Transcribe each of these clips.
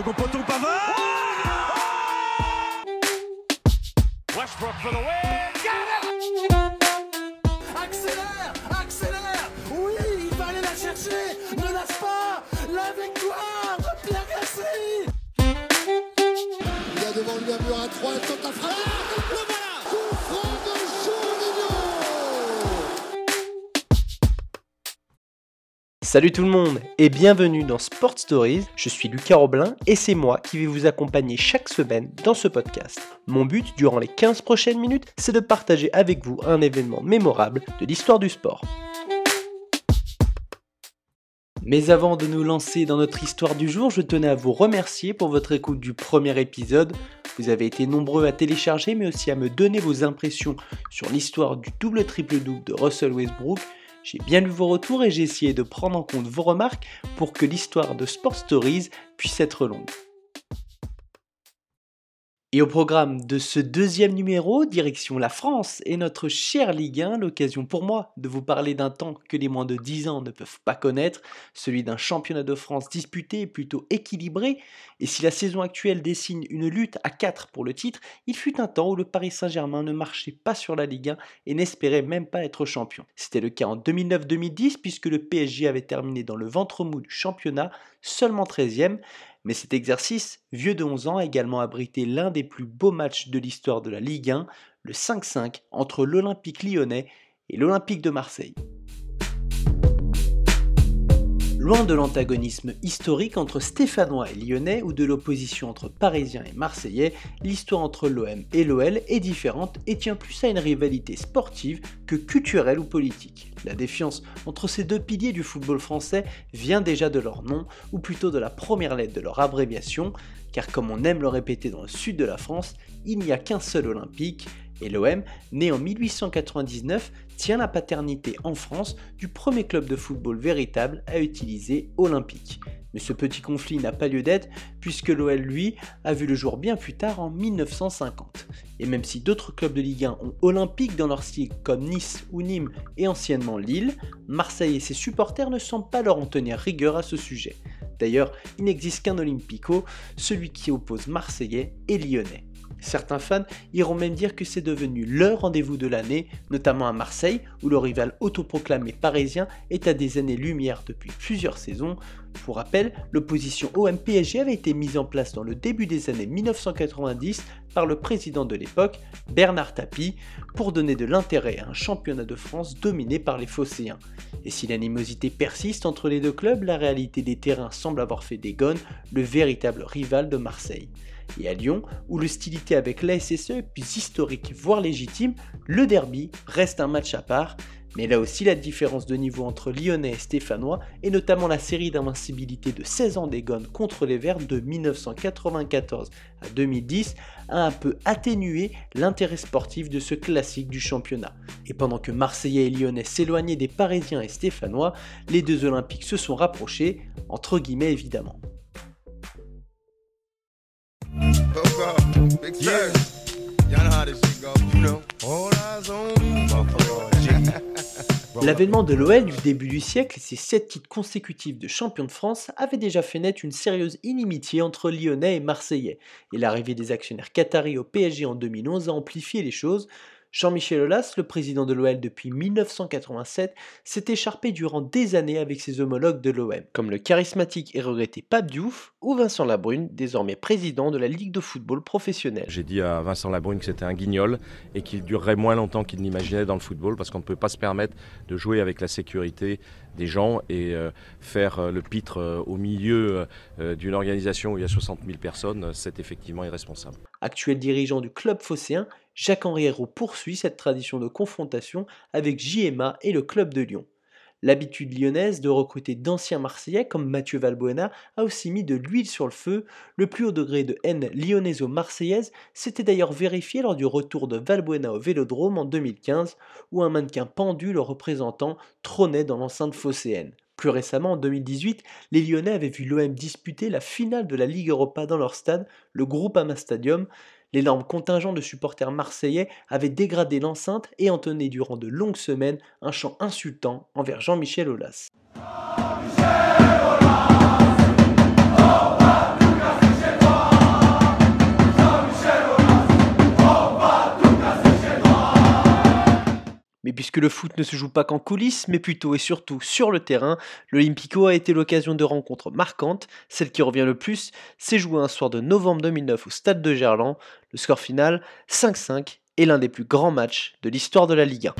second poteau, Pavard. Westbrook for the win. Accélère Accélère. Oui, il va aller la chercher. Ne lâche pas. La victoire de Pierre Gasly. Il y a devant lui un mur à 3, il tente la frappe. Salut tout le monde et bienvenue dans Sport Stories, je suis Lucas Roblin et c'est moi qui vais vous accompagner chaque semaine dans ce podcast. Mon but durant les 15 prochaines minutes, c'est de partager avec vous un événement mémorable de l'histoire du sport. Mais avant de nous lancer dans notre histoire du jour, je tenais à vous remercier pour votre écoute du premier épisode. Vous avez été nombreux à télécharger mais aussi à me donner vos impressions sur l'histoire du double triple double de Russell Westbrook j'ai bien lu vos retours et j'ai essayé de prendre en compte vos remarques pour que l'histoire de Sport Stories puisse être longue. Et au programme de ce deuxième numéro, direction la France et notre chère Ligue 1, l'occasion pour moi de vous parler d'un temps que les moins de 10 ans ne peuvent pas connaître, celui d'un championnat de France disputé et plutôt équilibré. Et si la saison actuelle dessine une lutte à 4 pour le titre, il fut un temps où le Paris Saint-Germain ne marchait pas sur la Ligue 1 et n'espérait même pas être champion. C'était le cas en 2009-2010 puisque le PSG avait terminé dans le ventre mou du championnat, seulement 13e, mais cet exercice, vieux de 11 ans, a également abrité l'un des plus beaux matchs de l'histoire de la Ligue 1, le 5-5 entre l'Olympique lyonnais et l'Olympique de Marseille. Loin de l'antagonisme historique entre Stéphanois et Lyonnais ou de l'opposition entre Parisiens et Marseillais, l'histoire entre l'OM et l'OL est différente et tient plus à une rivalité sportive que culturelle ou politique. La défiance entre ces deux piliers du football français vient déjà de leur nom, ou plutôt de la première lettre de leur abréviation, car comme on aime le répéter dans le sud de la France, il n'y a qu'un seul olympique, et l'OM, né en 1899, tient la paternité en France du premier club de football véritable à utiliser Olympique. Mais ce petit conflit n'a pas lieu d'être puisque l'OL, lui, a vu le jour bien plus tard en 1950. Et même si d'autres clubs de Ligue 1 ont Olympique dans leur style comme Nice ou Nîmes et anciennement Lille, Marseille et ses supporters ne semblent pas leur en tenir rigueur à ce sujet. D'ailleurs, il n'existe qu'un Olympico, celui qui oppose Marseillais et Lyonnais. Certains fans iront même dire que c'est devenu leur rendez-vous de l'année, notamment à Marseille, où le rival autoproclamé parisien est à des années-lumière depuis plusieurs saisons. Pour rappel, l'opposition OM-PSG avait été mise en place dans le début des années 1990 par le président de l'époque, Bernard Tapie, pour donner de l'intérêt à un championnat de France dominé par les Phocéens. Et si l'animosité persiste entre les deux clubs, la réalité des terrains semble avoir fait des gones le véritable rival de Marseille. Et à Lyon, où l'hostilité avec l'ASSE est plus historique, voire légitime, le derby reste un match à part. Mais là aussi, la différence de niveau entre Lyonnais et Stéphanois, et notamment la série d'invincibilité de 16 ans des Gones contre les Verts de 1994 à 2010, a un peu atténué l'intérêt sportif de ce classique du championnat. Et pendant que Marseillais et Lyonnais s'éloignaient des Parisiens et Stéphanois, les deux Olympiques se sont rapprochés, entre guillemets évidemment. L'avènement de l'OL du début du siècle et ses 7 titres consécutifs de champion de France avaient déjà fait naître une sérieuse inimitié entre Lyonnais et Marseillais, et l'arrivée des actionnaires qataris au PSG en 2011 a amplifié les choses, Jean-Michel Aulas, le président de l'OL depuis 1987, s'est écharpé durant des années avec ses homologues de l'OM, comme le charismatique et regretté Pape Diouf ou Vincent Labrune, désormais président de la Ligue de football professionnel. J'ai dit à Vincent Labrune que c'était un guignol et qu'il durerait moins longtemps qu'il n'imaginait dans le football parce qu'on ne peut pas se permettre de jouer avec la sécurité des gens et euh, faire euh, le pitre euh, au milieu d'une organisation où il y a 60 000 personnes, c'est effectivement irresponsable. Actuel dirigeant du club phocéen, Jacques-Henri Hérault poursuit cette tradition de confrontation avec JMA et le club de Lyon. L'habitude lyonnaise de recruter d'anciens Marseillais comme Mathieu Valbuena a aussi mis de l'huile sur le feu. Le plus haut degré de haine lyonnaiso-marseillaise s'était d'ailleurs vérifié lors du retour de Valbuena au Vélodrome en 2015, où un mannequin pendu le représentant trônait dans l'enceinte phocéenne. Plus récemment, en 2018, les Lyonnais avaient vu l'OM disputer la finale de la Ligue Europa dans leur stade, le Groupama Stadium l'énorme contingent de supporters marseillais avait dégradé l'enceinte et entonné durant de longues semaines un chant insultant envers Jean-Michel Aulas. Mais puisque le foot ne se joue pas qu'en coulisses, mais plutôt et surtout sur le terrain, l'Olympico a été l'occasion de rencontres marquantes. Celle qui revient le plus s'est jouée un soir de novembre 2009 au stade de Gerland. Le score final, 5-5, est l'un des plus grands matchs de l'histoire de la Ligue 1.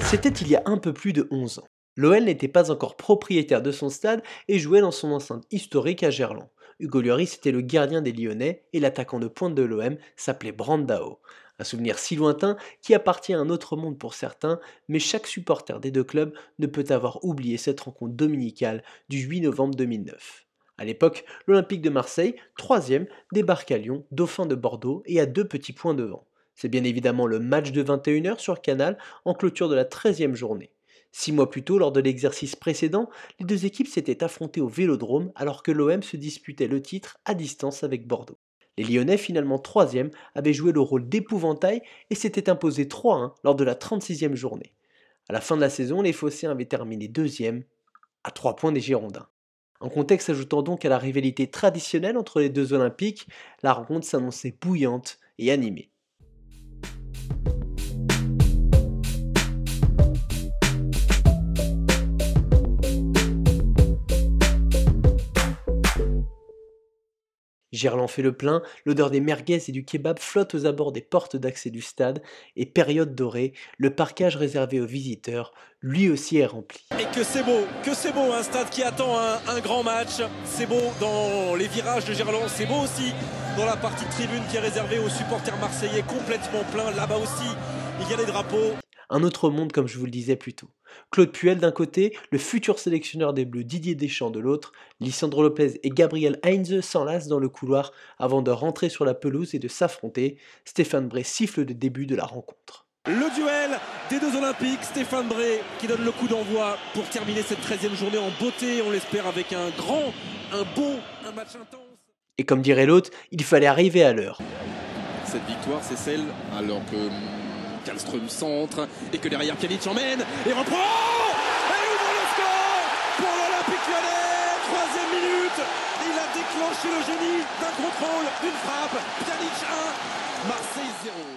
C'était il y a un peu plus de 11 ans. L'OL n'était pas encore propriétaire de son stade et jouait dans son enceinte historique à Gerland. Hugo Lloris était le gardien des Lyonnais et l'attaquant de pointe de l'OM s'appelait Brandao. Un souvenir si lointain qui appartient à un autre monde pour certains, mais chaque supporter des deux clubs ne peut avoir oublié cette rencontre dominicale du 8 novembre 2009. À l'époque, l'Olympique de Marseille, troisième, débarque à Lyon, dauphin de Bordeaux et à deux petits points devant. C'est bien évidemment le match de 21h sur Canal en clôture de la 13e journée. Six mois plus tôt, lors de l'exercice précédent, les deux équipes s'étaient affrontées au Vélodrome alors que l'OM se disputait le titre à distance avec Bordeaux. Les Lyonnais, finalement troisième, avaient joué le rôle d'épouvantail et s'étaient imposés 3-1 lors de la 36e journée. À la fin de la saison, les Phocéens avaient terminé deuxième, à 3 points des Girondins. En contexte ajoutant donc à la rivalité traditionnelle entre les deux Olympiques, la rencontre s'annonçait bouillante et animée. Gerland fait le plein, l'odeur des merguez et du kebab flotte aux abords des portes d'accès du stade, et période dorée, le parquage réservé aux visiteurs, lui aussi est rempli. Et que c'est beau, que c'est beau, un stade qui attend un, grand match, c'est beau dans les virages de Gerland, c'est beau aussi dans la partie tribune qui est réservée aux supporters marseillais complètement plein, là-bas aussi il y a des drapeaux. Un autre monde comme je vous le disais plus tôt. Claude Puel d'un côté, le futur sélectionneur des Bleus Didier Deschamps de l'autre, Lisandro Lopez et Gabriel Heinze s'enlacent dans le couloir avant de rentrer sur la pelouse et de s'affronter. Stéphane Bray siffle le début de la rencontre. Le duel des deux Olympiques, Stéphane Bray qui donne le coup d'envoi pour terminer cette 13e journée en beauté, on l'espère avec un grand, un beau, un match intense. Et comme dirait l'autre, il fallait arriver à l'heure. Cette victoire, c'est celle alors que Kallström centre et que derrière Pjanic emmène et reprend et ouvre le score pour l'Olympique lyonnais. Troisième minute il a déclenché le génie d'un contrôle d'une frappe Pjanic 1 Marseille 0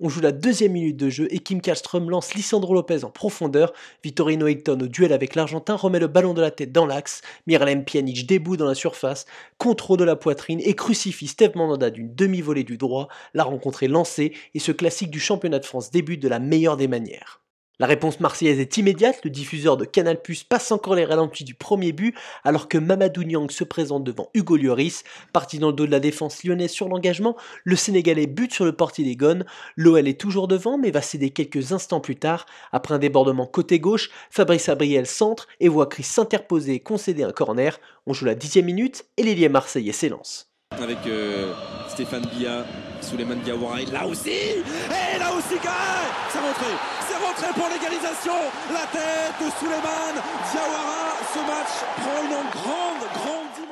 on joue la deuxième minute de jeu et Kim Kallström lance Lisandro Lopez en profondeur. Vittorino Hilton au duel avec l'Argentin remet le ballon de la tête dans l'axe. Miralem Pjanic débout dans la surface, contrôle de la poitrine et crucifie Steve Mandanda d'une demi-volée du droit. La rencontre est lancée et ce classique du championnat de France débute de la meilleure des manières. La réponse marseillaise est immédiate, le diffuseur de Canal passe encore les ralentis du premier but alors que Mamadou Niang se présente devant Hugo Lloris. Parti dans le dos de la défense lyonnaise sur l'engagement, le Sénégalais bute sur le portier des Gones. L'OL est toujours devant mais va céder quelques instants plus tard. Après un débordement côté gauche, Fabrice Abriel centre et voit Chris s'interposer et concéder un corner. On joue la dixième minute et l'ailier marseillais s'élance. Avec euh, Stéphane Bia, Souleymane Diawara, là aussi Et là aussi, c'est rentré C'est rentré pour l'égalisation. La tête de Souleymane Diawara, ce match prend une grande, grande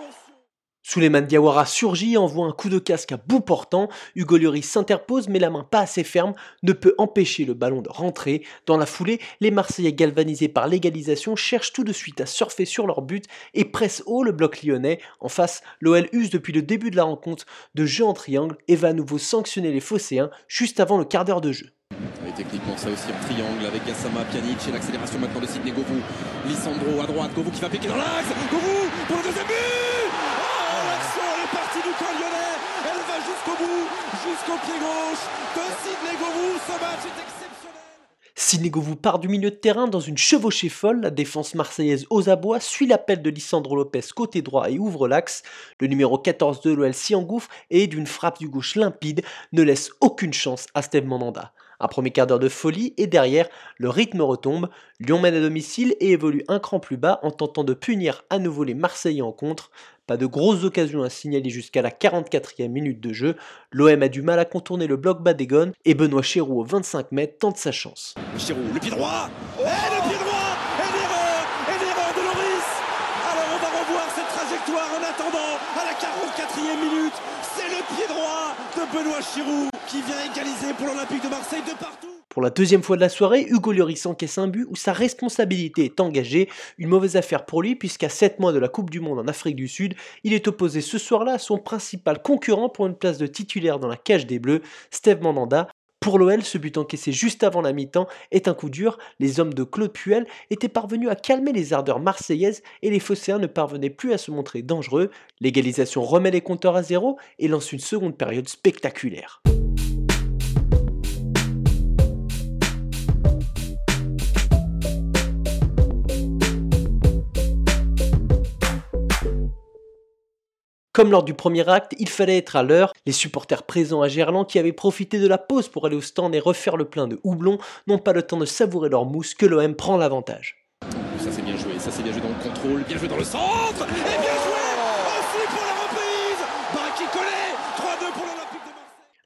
Souleymane Diawara surgit et envoie un coup de casque à bout portant. Hugo Lloris s'interpose, mais la main pas assez ferme ne peut empêcher le ballon de rentrer. Dans la foulée, les Marseillais galvanisés par l'égalisation cherchent tout de suite à surfer sur leur but et pressent haut le bloc lyonnais. En face, l'OL use depuis le début de la rencontre de jeu en triangle et va à nouveau sanctionner les Phocéens juste avant le quart d'heure de jeu. Techniquement, ça aussi en triangle avec Pjanic et l'accélération maintenant de Sidney Govou. Lissandro à droite, Govou qui va piquer dans l'axe. Govou elle va jusqu'au bout, jusqu'au pied gauche Sidney. Ce match est part du milieu de terrain dans une chevauchée folle. La défense marseillaise aux abois suit l'appel de Lissandro Lopez côté droit et ouvre l'axe. Le numéro 14 de l'OL s'y engouffre et d'une frappe du gauche limpide ne laisse aucune chance à Steve Mandanda. Un premier quart d'heure de folie et derrière, le rythme retombe. Lyon mène à domicile et évolue un cran plus bas en tentant de punir à nouveau les Marseillais en contre. Pas de grosses occasions à signaler jusqu'à la 44e minute de jeu. L'OM a du mal à contourner le bloc bas des gones et Benoît Chéroux au 25 mètres tente sa chance. Chéroux, le pied droit Et le pied droit Et l'erreur Et l'erreur de Loris Alors on va revoir cette trajectoire en attendant à la 44e minute. C'est le pied droit de Benoît Chéroux qui vient égaliser pour l'Olympique de Marseille de partout. Pour la deuxième fois de la soirée, Hugo Lloris encaisse un but où sa responsabilité est engagée. Une mauvaise affaire pour lui puisqu'à 7 mois de la Coupe du Monde en Afrique du Sud, il est opposé ce soir-là à son principal concurrent pour une place de titulaire dans la cage des Bleus, Steve Mandanda. Pour l'OL, ce but encaissé juste avant la mi-temps est un coup dur. Les hommes de Claude Puel étaient parvenus à calmer les ardeurs marseillaises et les Phocéens ne parvenaient plus à se montrer dangereux. L'égalisation remet les compteurs à zéro et lance une seconde période spectaculaire. Comme lors du premier acte, il fallait être à l'heure. Les supporters présents à Gerland, qui avaient profité de la pause pour aller au stand et refaire le plein de houblon, n'ont pas le temps de savourer leur mousse que l'OM prend l'avantage. Ça c'est bien joué, ça c'est bien joué dans le contrôle, bien joué dans le centre, joué aussi pour la reprise Baraki collé 3-2 pour l'Olympique de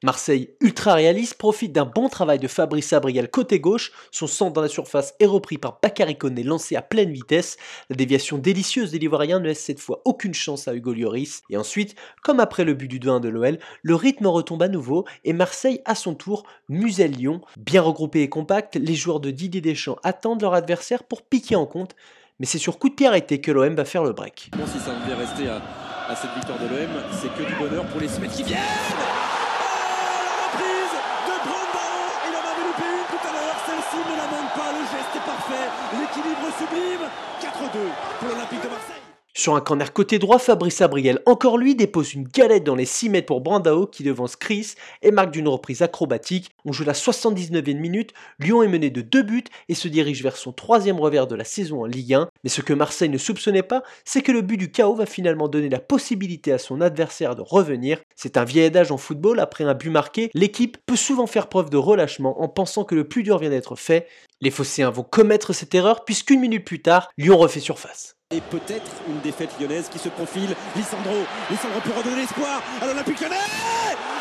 Marseille ultra réaliste, profite d'un bon travail de Fabrice Abriel côté gauche. Son centre dans la surface est repris par Bakary lancé à pleine vitesse. La déviation délicieuse des Livoiriens ne laisse cette fois aucune chance à Hugo Lloris. Et ensuite, comme après le but du 2-1 de l'OL, le rythme retombe à nouveau et Marseille, à son tour, muselle Lyon. Bien regroupé et compact, les joueurs de Didier Deschamps attendent leur adversaire pour piquer en compte. Mais c'est sur coup de pied arrêté que l'OM va faire le break. Si ça devait rester à cette victoire de l'OM, c'est que du bonheur pour les semaines qui viennent celle-ci ne la manque pas, le geste est parfait, l'équilibre sublime 4-2 pour l'Olympique de Marseille Sur un corner côté droit, Fabrice Abriel, encore lui, dépose une galette dans les 6 mètres pour Brandao qui devance Chris et marque d'une reprise acrobatique. On joue la 79e minute, Lyon est mené de 2 buts et se dirige vers son troisième revers de la saison en Ligue 1. Mais ce que Marseille ne soupçonnait pas, c'est que le but du chaos va finalement donner la possibilité à son adversaire de revenir. C'est un vieil adage en football, après un but marqué, l'équipe peut souvent faire preuve de relâchement en pensant que le plus dur vient d'être fait. Les Phocéens vont commettre cette erreur puisqu'une minute plus tard, Lyon refait surface. Et peut-être une défaite lyonnaise qui se profile. Lissandro, Lissandro pour redonner l'espoir à l'Olympique lyonnais.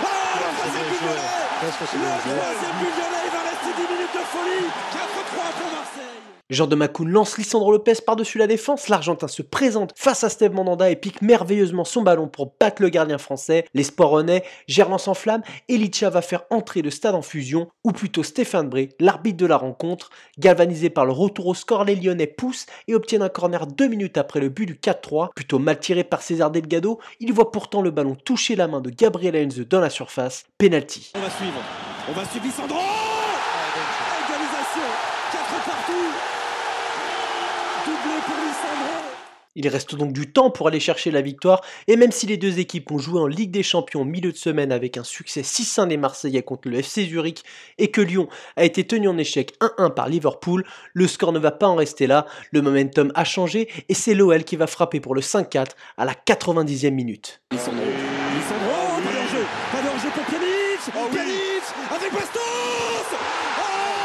Oh, le troisième but lyonnais. Le troisième but lyonnais, il va rester 10 minutes de folie. 4-3 pour Marseille Jean de Macoun lance Lisandro Lopez par-dessus la défense, l'Argentin se présente face à Steve Mandanda et pique merveilleusement son ballon pour battre le gardien français. Les sports renaît, Gerland s'enflamme et Licha va faire entrer le stade en fusion, ou plutôt Stéphane Bré, l'arbitre de la rencontre. Galvanisé par le retour au score, les Lyonnais poussent et obtiennent un corner deux minutes après le but du 4-3. Plutôt mal tiré par César Delgado, il voit pourtant le ballon toucher la main de Gabriel Heinze dans la surface. Penalty. On va suivre, on va suivre Lissandro Égalisation 4 partout Doublé pour Lissandro Il reste donc du temps pour aller chercher la victoire, et même si les deux équipes ont joué en Ligue des Champions au milieu de semaine avec un succès 6-1 des Marseillais contre le FC Zurich, et que Lyon a été tenu en échec 1-1 par Liverpool, le score ne va pas en rester là, le momentum a changé, et c'est l'OL qui va frapper pour le 5-4 à la 90e minute. Lissandro, Lissandro, pas d'enjeu, pas d'enjeu pour Pjanic. Pjanic avec Oh,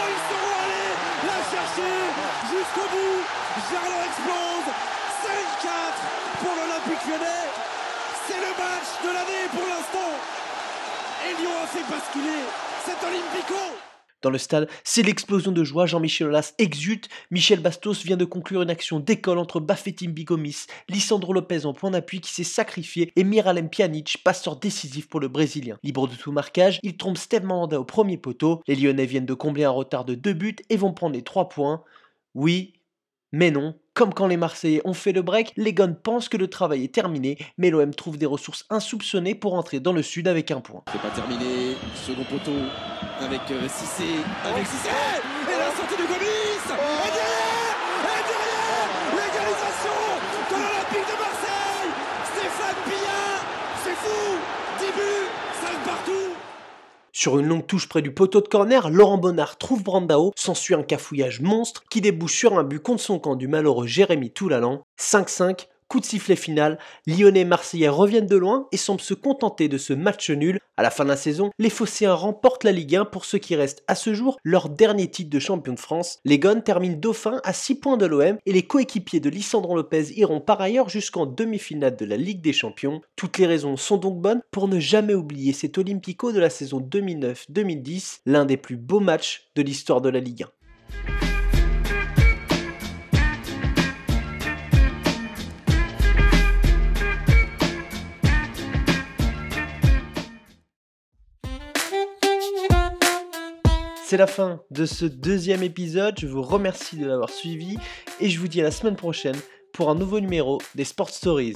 ils seront allés la chercher explose. 5-4 pour l'Olympique lyonnais. C'est le match de l'année pour l'instant. Et Lyon a fait basculer cet Olympico. Dans le stade, c'est l'explosion de joie, Jean-Michel Aulas exulte, Michel Bastos vient de conclure une action d'école entre Bafetim Bigomis, Lissandro Lopez en point d'appui qui s'est sacrifié et Miralem Pjanic, passeur décisif pour le Brésilien. Libre de tout marquage, il trompe Steve Mandanda au premier poteau, les Lyonnais viennent de combler un retard de deux buts et vont prendre les trois points. Oui, mais non. Comme quand les Marseillais ont fait le break, les Gones pensent que le travail est terminé, mais l'OM trouve des ressources insoupçonnées pour entrer dans le sud avec un point. C'est pas terminé, second poteau avec euh, Cissé, avec Cissé Et la sortie de Gomis Et derrière Et derrière L'égalisation de l'Olympique de Marseille Stéphane Pillard C'est fou 10 buts 5 partout Sur une longue touche près du poteau de corner, Laurent Bonnard trouve Brandao, s'ensuit un cafouillage monstre qui débouche sur un but contre son camp du malheureux Jérémy Toulalan. 5-5, coup de sifflet final, Lyonnais et Marseillais reviennent de loin et semblent se contenter de ce match nul. À la fin de la saison, les Phocéens remportent la Ligue 1 pour ce qui reste à ce jour leur dernier titre de champion de France. Les Gones terminent dauphin à 6 points de l'OM et les coéquipiers de Lissandro Lopez iront par ailleurs jusqu'en demi-finale de la Ligue des Champions. Toutes les raisons sont donc bonnes pour ne jamais oublier cet Olympico de la saison 2009-2010, l'un des plus beaux matchs de l'histoire de la Ligue 1. C'est la fin de ce deuxième épisode, je vous remercie de l'avoir suivi et je vous dis à la semaine prochaine pour un nouveau numéro des Sport Stories.